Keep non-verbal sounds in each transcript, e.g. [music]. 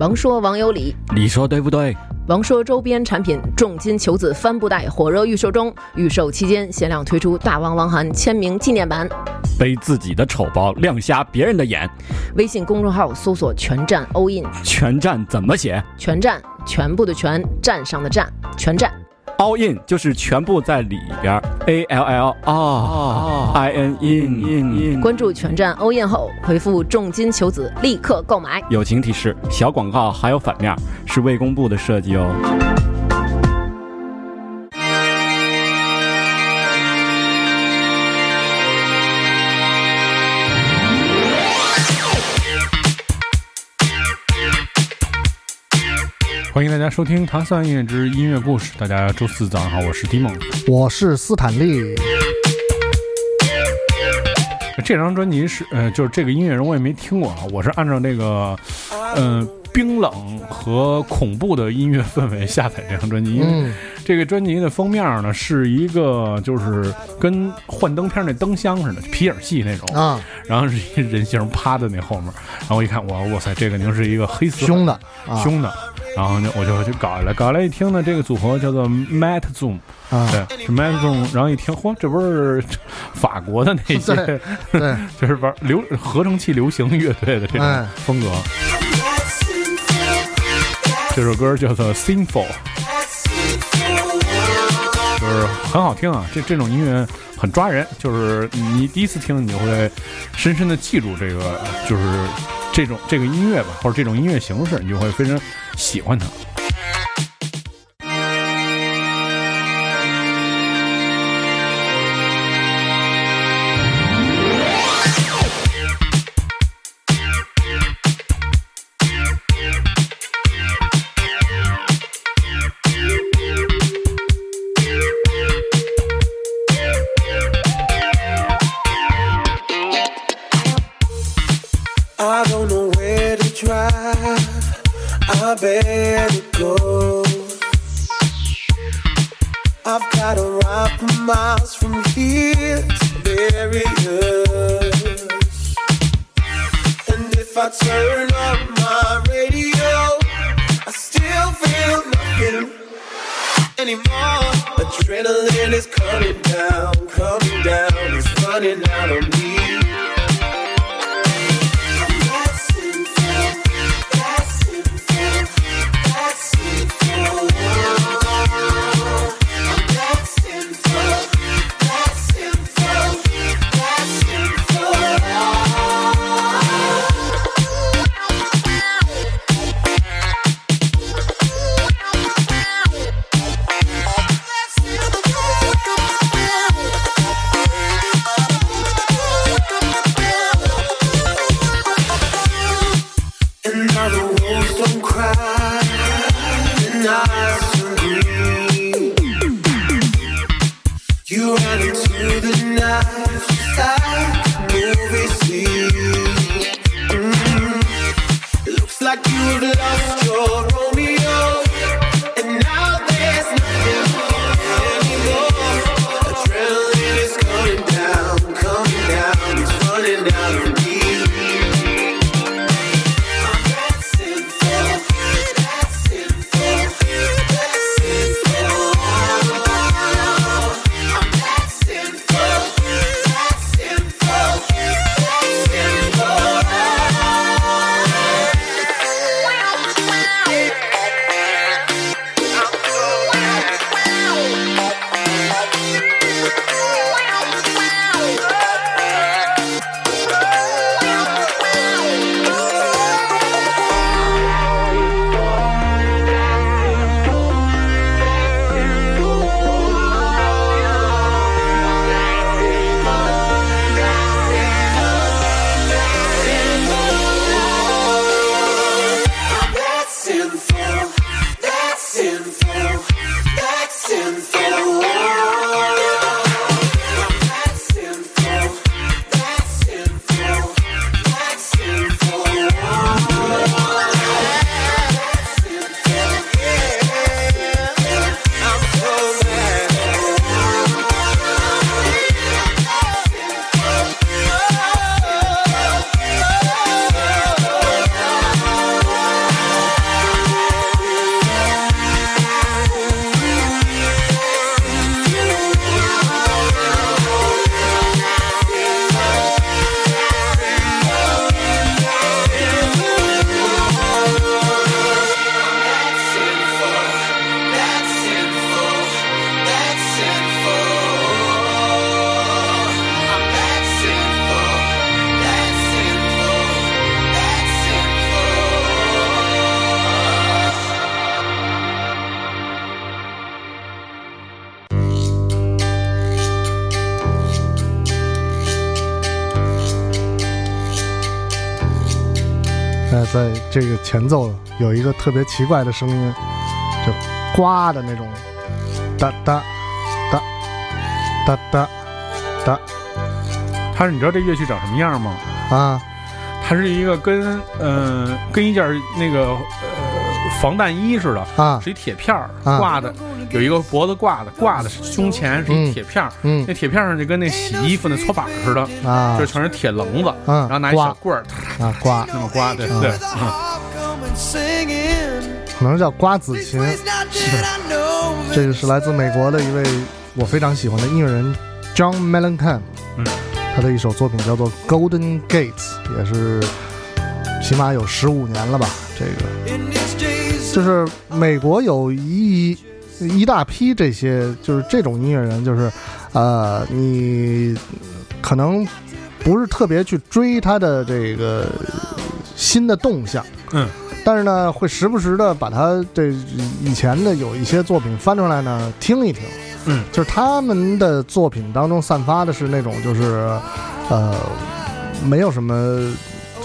王说王有理，你说对不对？王说周边产品重金求子帆布袋火热预售中，预售期间限量推出大王王涵签名纪念版。背自己的丑包，亮瞎别人的眼。微信公众号搜索“全站 all in”，”，全站怎么写？全站，全部的全，站上的站，全站。All in 就是全部在里边，a l l 啊 i n in in。关注全站 all in 后，回复重金求子，立刻购买。友情提示：小广告还有反面，是未公布的设计哦。欢迎大家收听《唐三音乐之音乐故事》。大家周四早上好，我是迪蒙，我是斯坦利。这张专辑是，呃，就是这个音乐人我也没听过啊。我是按照那个，嗯，冰冷和恐怖的音乐氛围下载这张专辑。因为这个专辑的封面呢是一个，就是跟幻灯片那灯箱似的，皮影戏那种啊。然后是一人形趴在那后面，然后我一看，哇，哇塞，这肯定是一个黑色凶的，凶的。然后呢，我就就搞下来，搞来一听呢，这个组合叫做 Matt Zoom，啊，对，是 Matt Zoom。然后一听，嚯，这不是法国的那些 [laughs] [laughs] 对，就是玩流合成器流行乐队的这种风格。这首歌叫做 Sinful，就是很好听啊。这这种音乐很抓人，就是你第一次听，你就会深深的记住这个，就是这种这个音乐吧，或者这种音乐形式，你就会非常。喜欢它。miles from here to bury us. And if I turn up my radio, I still feel nothing anymore. Adrenaline is coming down, coming down, it's running out of me. 个前奏有一个特别奇怪的声音，就呱的那种，哒哒哒哒哒哒它是你知道这乐器长什么样吗？啊。它是一个跟嗯、呃跟一件那个呃防弹衣似的，啊。是一铁片儿啊。挂的，有一个脖子挂的，挂的胸前是一嗯铁片儿，嗯那铁片上就跟那洗衣服那搓板似的，啊。就全是铁棱子，嗯然后拿一小棍儿啊刮，那么刮，对嗯。对，with 可能叫瓜子琴。Ways not that I know [laughs] 这个是来自美国的一位我非常喜欢的音乐人 John Mellencamp，嗯，他的一首作品叫做《Golden Gates》，也是起码有十五年了吧。这个就是美国有一一大批这些就是这种音乐人，就是呃，你可能不是特别去追他的这个新的动向，嗯。但是呢，会时不时的把他这以前的有一些作品翻出来呢听一听，嗯，就是他们的作品当中散发的是那种就是，呃，没有什么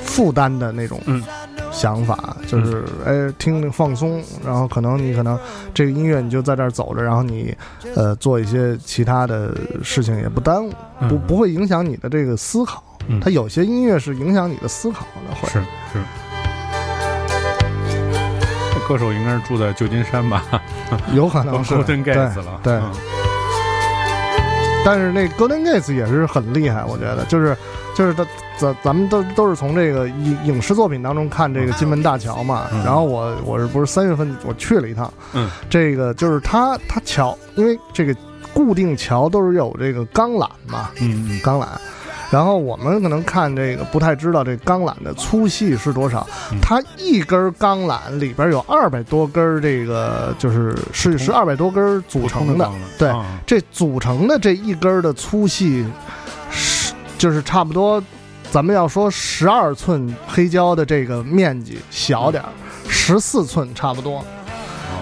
负担的那种嗯。想法，就是哎听着放松，然后可能你可能这个音乐你就在这儿走着，然后你呃做一些其他的事情也不耽误，不嗯不会影响你的这个思考。嗯。它有些音乐是影响你的思考的，会。是是。这歌手应该是住在旧金山吧？[laughs] 有可能是。[laughs] Golden 对 Gates 了。对，嗯。但是那 Golden Gates 也是很厉害，我觉得就是就是他咱咱们都都是从这个影影视作品当中看这个金门大桥嘛，嗯。然后我我是不是三月份我去了一趟，嗯，这个就是它它桥，因为这个固定桥都是有这个钢缆嘛，嗯嗯。钢缆。然后我们可能看这个不太知道这钢缆的粗细是多少，嗯。它一根钢缆里边有二百多根儿这个就是是是二百多根儿组成的，对啊。这组成的这一根儿的粗细是就是差不多，咱们要说十二寸黑胶的这个面积小点儿，十四寸差不多，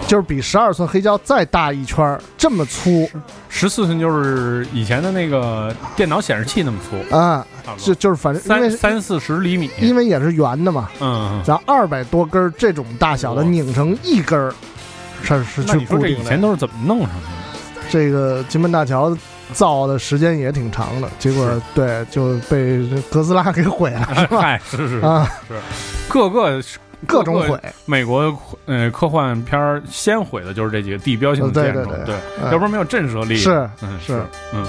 就是比十二寸黑胶再大一圈儿，这么粗十四寸就是以前的那个电脑显示器那么粗，啊，差不多就就是反正因为三三四十厘米。因为也是圆的嘛，嗯，嗯然后二百多根儿这种大小的哇拧成一根儿，是是那去你说这以固定的。前都是怎么弄上去的？这个金门大桥造的时间也挺长的，结果对就被哥斯拉给毁了，[laughs] 是吧？嗨，是是啊，各个各种毁，美国呃科幻片儿先毁的就是这几个地标性的建筑，对要不然没有震慑力。是嗯是。嗯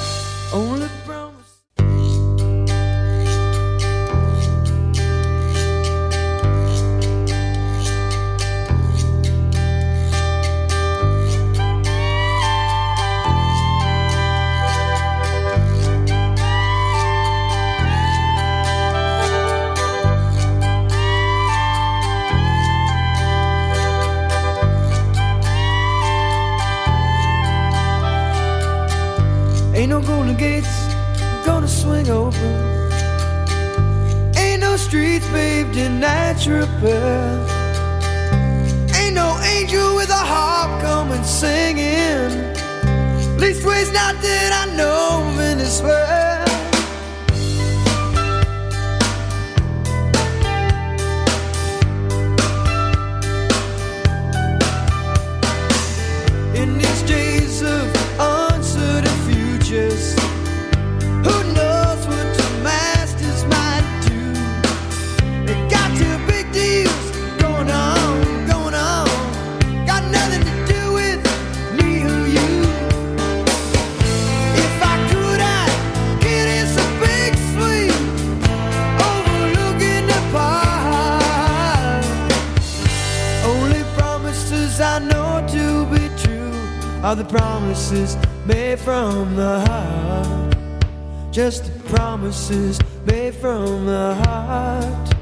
are the promises made from the heart. Just the promises made from the heart.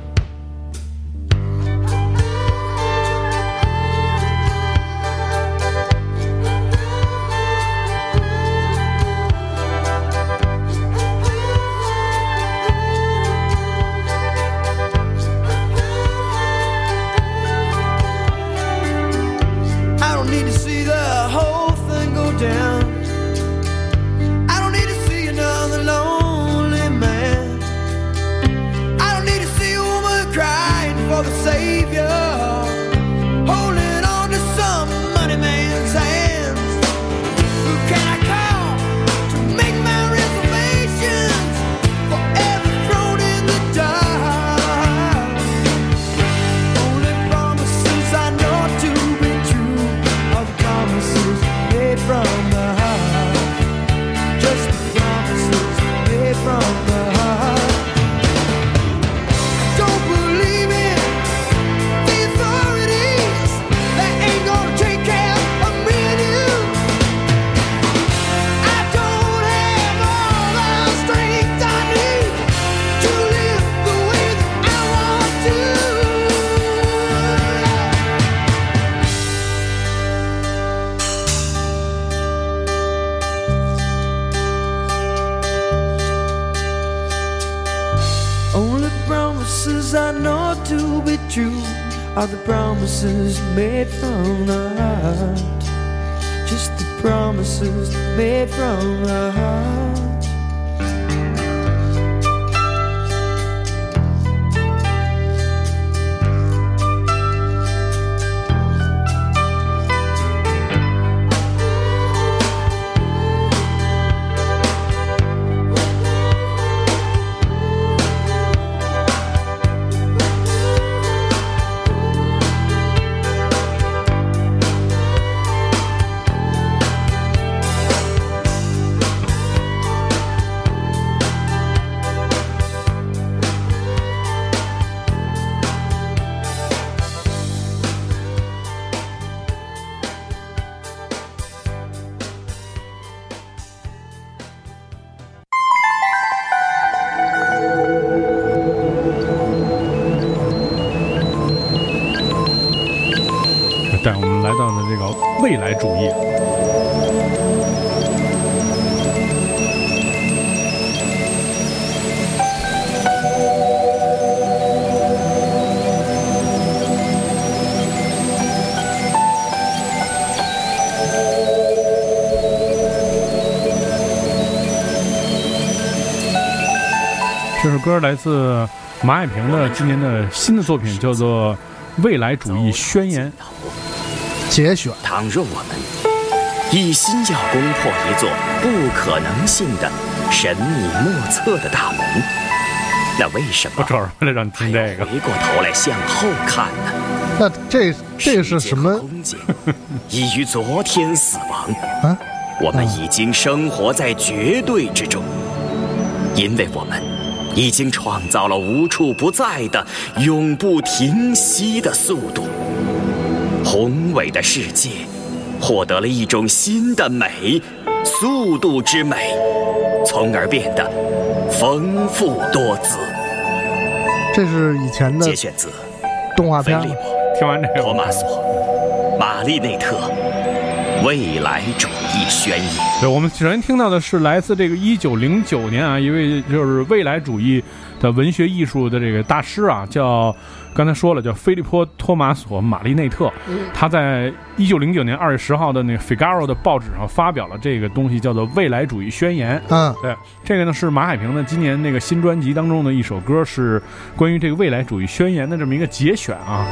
歌来自马海平的今年的新的作品，叫做《未来主义宣言》。节选。倘若我们一心要攻破一座不可能性的神秘莫测的大门，那为什么我找人为了让你还听这个，要回过头来向后看呢？那这这是什么？空间已于昨天死亡。啊我们已经生活在绝对之中，因为我们已经创造了无处不在的、永不停息的速度。宏伟的世界获得了一种新的美——速度之美，从而变得丰富多姿。这是以前的节选自动画片。听完这个，托马索、玛丽内特《未来主义宣言》。对，我们首先听到的是来自这个一九零九年啊，一位就是未来主义的文学艺术的这个大师啊，叫刚才说了，叫菲利波·托马索·玛丽内特。他在一九零九年二月十号的那个《Figaro》的报纸上发表了这个东西，叫做《未来主义宣言》。嗯，对，这个呢是马海平的今年那个新专辑当中的一首歌，是关于这个未来主义宣言的这么一个节选啊。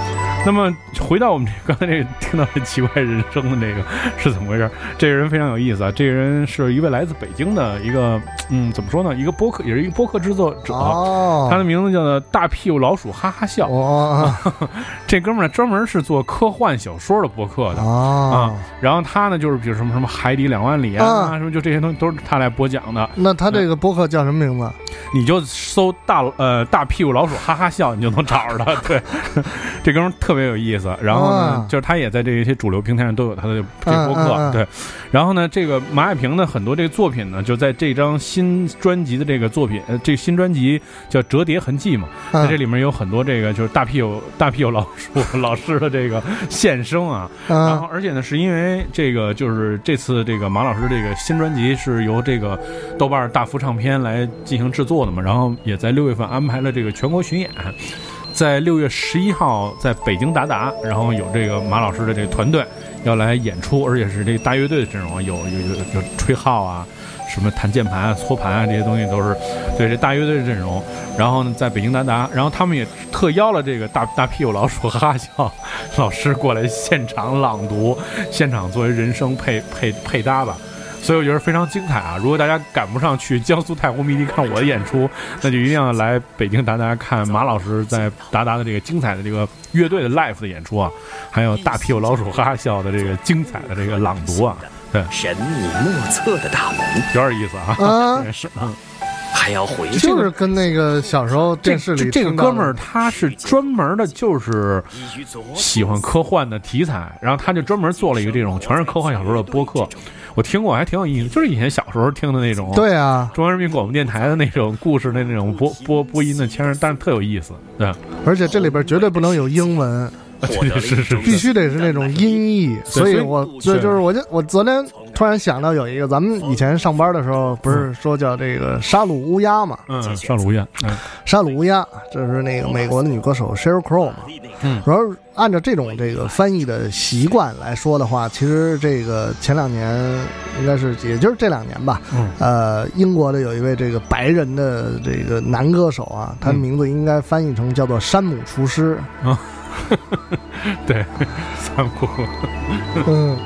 那么回到我们这刚才这个听到这奇怪人生的这个是怎么回事？这个人非常有意思啊，这个人是一位来自北京的一个嗯，怎么说呢？一个播客，也是一个播客制作者。哦，他的名字叫做大屁股老鼠哈哈笑，哦 [laughs] 这哥们儿专门是做科幻小说的博客的。啊哦，，然后他呢，就是比如什么什么海底两万里啊，啊什么就这些东西都是他来播讲的。那他这个博客叫什么名字？你就搜大呃大屁股老鼠哈哈笑，你就能找着他。对，这哥们儿特别有意思。然后呢，啊就是他也在这些主流平台上都有他的这播客。嗯嗯嗯对，然后呢，这个马海平的很多这个作品呢，就在这张新专辑的这个作品，呃，这个新专辑叫《折叠痕迹》嘛，在这嗯里面有很多这个就是大屁股大屁股老鼠 [laughs] 老师的这个现声啊。然后嗯，而且呢，是因为这个就是这次这个马老师这个新专辑是由这个豆瓣大福唱片来进行制作的嘛，然后也在六月份安排了这个全国巡演，在六月十一号在北京达达，然后有这个马老师的这个团队要来演出，而且是这个大乐队的阵容，有有有有吹号啊，什么弹键盘啊、搓盘啊这些东西都是对这大乐队的阵容。然后呢，在北京达达，然后他们也特邀了这个大大屁股老鼠哈哈笑老师过来现场朗读，现场作为人声配配配搭吧。所以我觉得非常精彩啊！如果大家赶不上去江苏太湖迷笛看我的演出，[laughs] 那就一定要来北京达达看马老师在达达的这个精彩的这个乐队的 live 的演出啊，还有大屁股老鼠哈哈笑的这个精彩的这个朗读啊，对，神秘莫测的大门，有点意思啊。啊，[laughs] 是嗯，还要回去就是跟那个小时候电视里这这个哥们儿他是专门的，就是喜欢科幻的题材，然后他就专门做了一个这种全是科幻小说的播客，我听过，还挺有意思，就是以前小时候听的那种。。对啊，中央人民广播电台的那种故事的那种播播播音的腔儿，但是特有意思，对，而且这里边绝对不能有英文，获得了是是一种 [laughs] 必须得是那种音译。所以我所以就是我就我昨天突然想到有一个，咱们以前上班的时候不是说叫这个杀戮乌鸦嘛？嗯，上鲁燕，嗯杀戮乌鸦，这是那个美国的女歌手 Sheryl Crow 嘛。嗯然后按照这种这个翻译的习惯来说的话，其实这个前两年应该是也就是这两年吧，嗯呃，英国的有一位这个白人的这个男歌手啊，他的嗯名字应该翻译成叫做山姆厨师。[laughs] [laughs] 对，三库，[laughs] 嗯，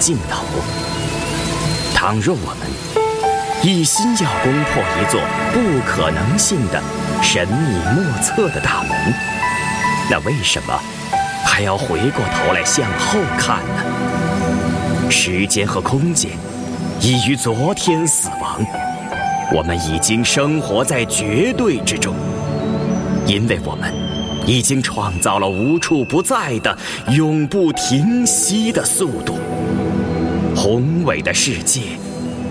尽头。倘若我们一心要攻破一座不可能性的神秘莫测的大门，那为什么还要回过头来向后看呢？时间和空间已于昨天死亡，我们已经生活在绝对之中，因为我们。已经创造了无处不在的、永不停息的速度。宏伟的世界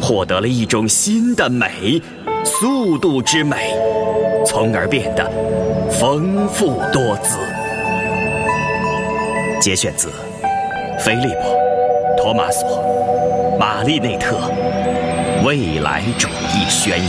获得了一种新的美——速度之美，从而变得丰富多姿。节选自菲利普·托马索·玛丽内特《未来主义宣言》。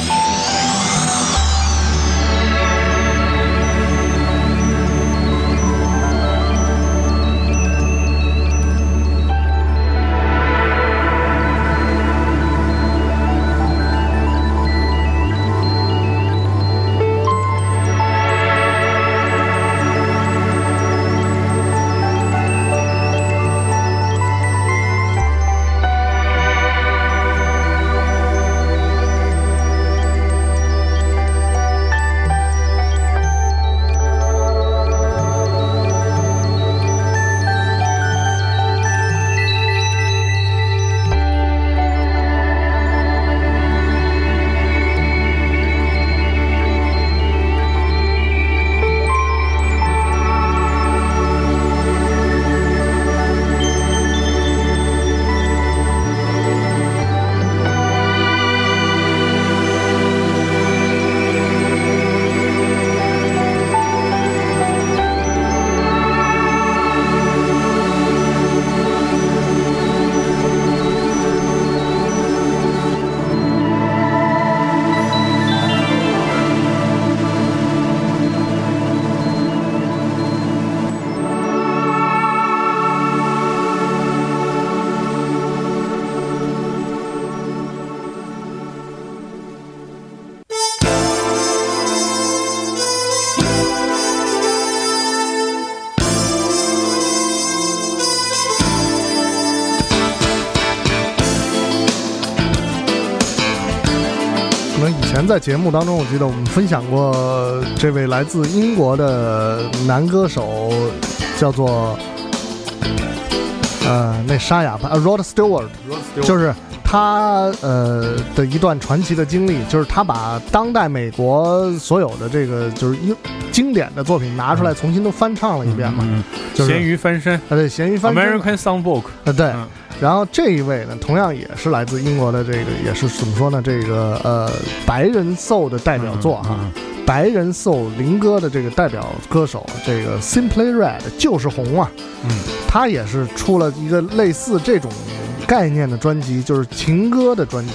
在节目当中，我记得我们分享过这位来自英国的男歌手，叫做呃，那沙哑吧呃 Rod Stewart，就是他呃的一段传奇的经历，就是他把当代美国所有的这个就是英经典的作品拿出来重新都翻唱了一遍嘛，嗯，就是咸鱼翻身。啊对，咸鱼翻身。嘛，American Songbook，啊对。嗯然后这一位呢，同样也是来自英国的这个，也是怎么说呢？这个呃，白人 soul 的代表作哈，嗯白人 soul 灵歌的这个代表歌手，这个 Simply Red 就是红啊，嗯，他也是出了一个类似这种概念的专辑，就是情歌的专辑。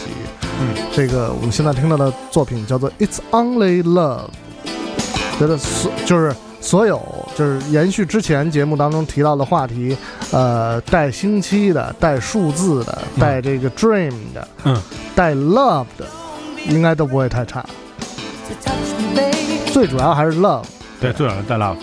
嗯，这个我们现在听到的作品叫做《It's Only Love》，觉得所就是所有就是延续之前节目当中提到的话题，呃，带星期的、带数字的、带这个 dream 的、嗯，带 love 的，应该都不会太差。最主要还是 love。对，最早的带 love。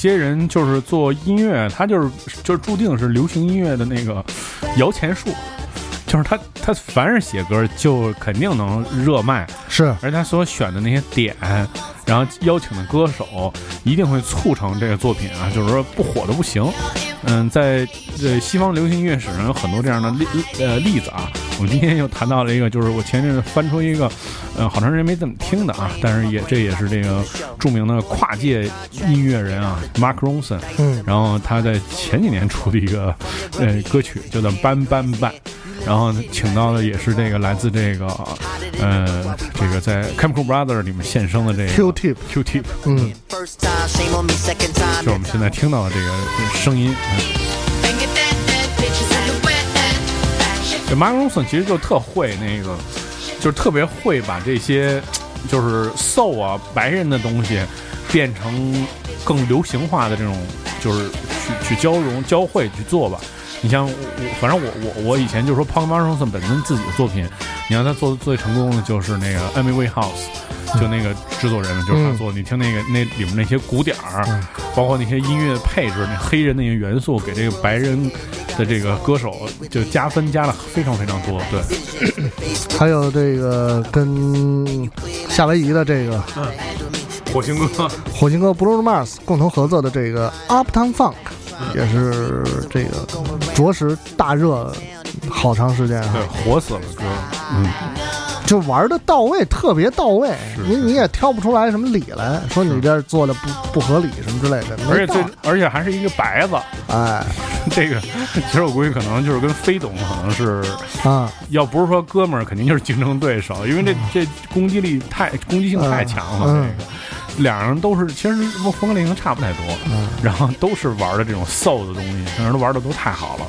些人就是做音乐，他就是就是注定是流行音乐的那个摇钱树，就是他他凡是写歌就肯定能热卖，是而他所选的那些点，然后邀请的歌手，一定会促成这个作品啊，就是说不火的不行。嗯，在呃西方流行音乐史上有很多这样的例呃例子啊。我们今天又谈到了一个，就是我前阵子翻出一个，呃，好长时间没怎么听的啊，但是也这也是这个著名的跨界音乐人啊，Mark Ronson。嗯，然后他在前几年出的一个呃歌曲叫做《班班班》，然后请到的也是这个来自这个呃这个在 Chemical Brothers 里面现身的这个 Q-Tip Q-Tip，嗯.就是我们现在听到的这个声音。嗯这 Mark Ronson 其实就特会那个，就是特别会把这些就是 soul 啊白人的东西变成更流行化的这种，就是去去交融交汇去做吧。你像我，反正我我我以前就说 Punk Mark Ronson 本身自己的作品，你看他做的最成功的就是那个 Amy Winehouse，就那个制作人就是他做的。你听那个那里面那些鼓点儿，包括那些音乐配置，那黑人那些元素，给这个白人的这个歌手就加分加了非常非常多。对，[clears throat] 还有这个跟夏威夷的这个火星哥，火星哥 Bruno Mars 共同合作的这个 Uptown Funk，也是这个着实大热好长时间对啊，，火死了哥。嗯，就玩的到位，特别到位，你你也挑不出来什么理来，说你这做的不不合理什么之类的，而且最而且还是一个白子，哎。[laughs] 这个其实我估计可能就是跟飞总可能是，啊，要不是说哥们儿，肯定就是竞争对手，因为这这攻击力太攻击性太强了。嗯。这个。两人都是其实风格类型差不太多，嗯。然后都是玩的这种 soul 的东西，两人都玩的都太好了。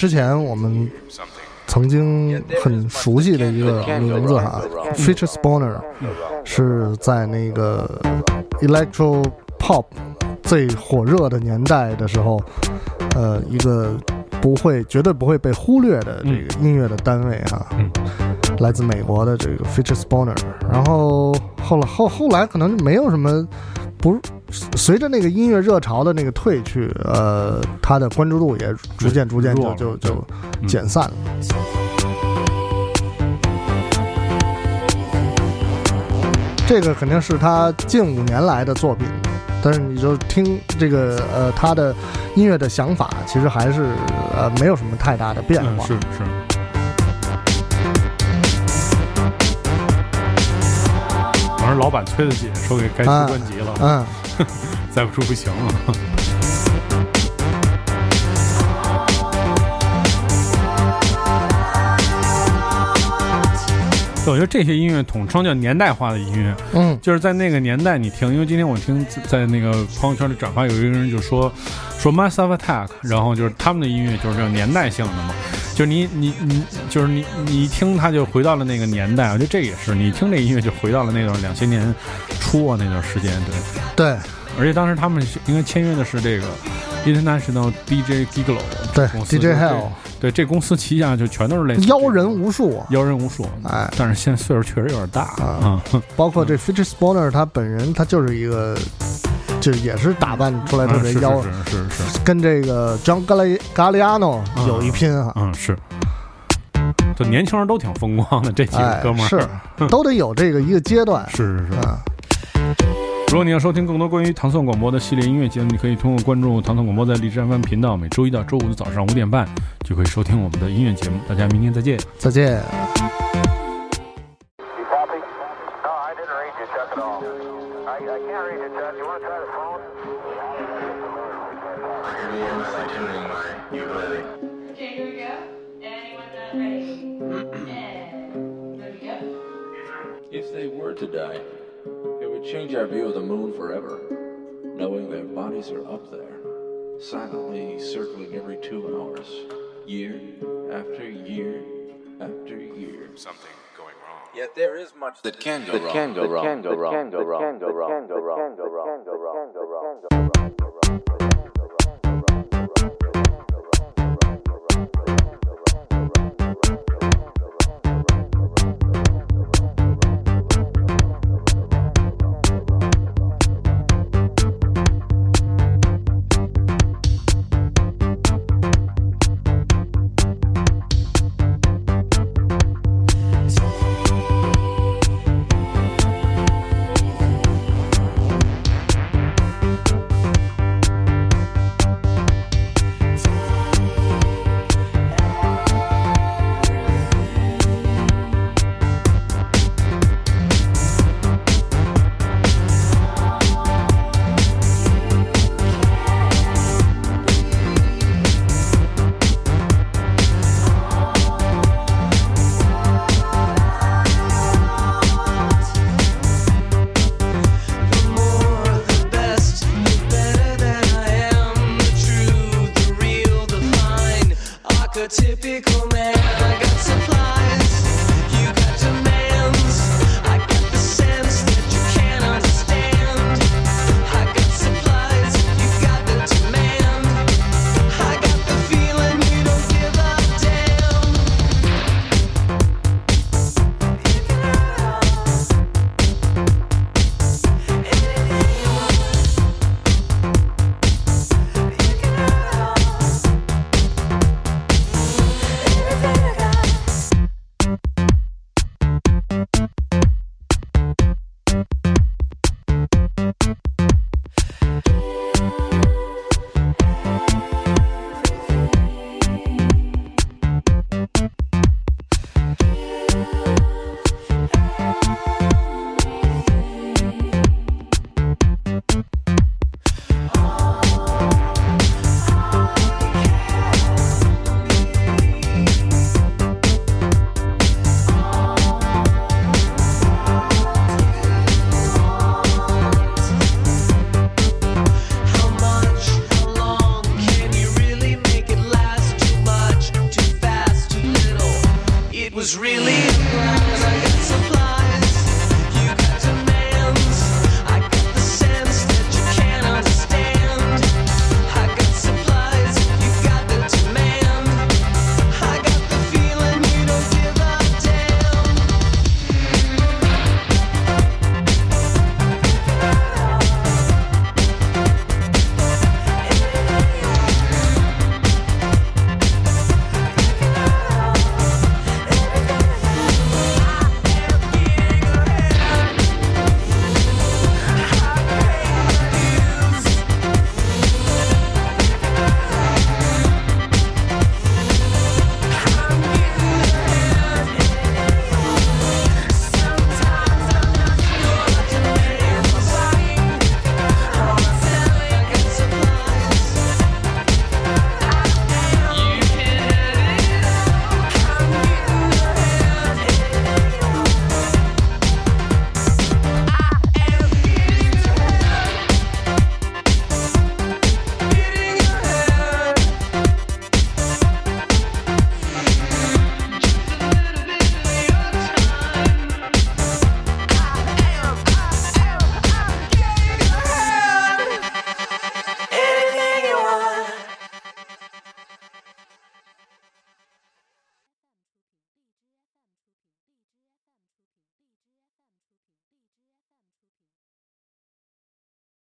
之前我们曾经很熟悉的一个名字哈 f e a t u r e Spawner 是在那个 Electro Pop 最火热的年代的时候，呃，一个不会绝对不会被忽略的这个音乐的单位哈，来自美国的这个 f e a t u r e Spawner，然后后来后后来可能没有什么。不，随着那个音乐热潮的那个退去，呃，他的关注度也逐渐逐渐就就就减散了。这个肯定是他近五年来的作品，但是你就听这个呃他的音乐的想法，其实还是呃没有什么太大的变，化。是是。正老板催得紧，说给该出啊专辑了，嗯，[laughs] 再不出不行了。[laughs] 对我觉得这些音乐统称叫年代化的音乐，嗯，就是在那个年代你听，因为今天我听在那个朋友圈里转发，有一个人就说说 Massive Attack，然后就是他们的音乐就是这种年代性的嘛，就是你你你就是你你一听他就回到了那个年代，我觉得这也是你听这音乐就回到了那段两千年初啊那段时间，对，对。而且当时他们应该签约的是这个 International DJ Gigolo 对，DJ Hell 对，这公司旗下就全都是类似妖人无数啊，妖人无数，哎，但是现在岁数确实有点大啊。啊，包括这 f e a t u r e Spawner 他本人，他就是一个，就也是打扮出来特别妖，嗯是是是是，跟这个 John Gal Galliano 有一拼啊。嗯是，就年轻人都挺风光的，这几个哎哥们儿是都得有这个一个阶段。是是是。啊，如果你要收听更多关于糖蒜广播的系列音乐节目，你可以通过关注糖蒜广播在荔枝 FM 频道，每周一到周五的早上五点半就可以收听我们的音乐节目。大家明天再见。再见。You copy? No, I didn't read you, Chuck, at all. I, I can't read you, Chuck. You want to try? Okay, here we go. Anyone not ready? and here we go. If they were to die, it would change our view of the moon forever, knowing their bodies are up there, silently circling every two hours, year after year after year. Something going wrong. Yet there is much that can go wrong. Can go wrong. Can go wrong. Can go wrong. Can go wrong. Can go wrong. Can go wrong. Can go wrong.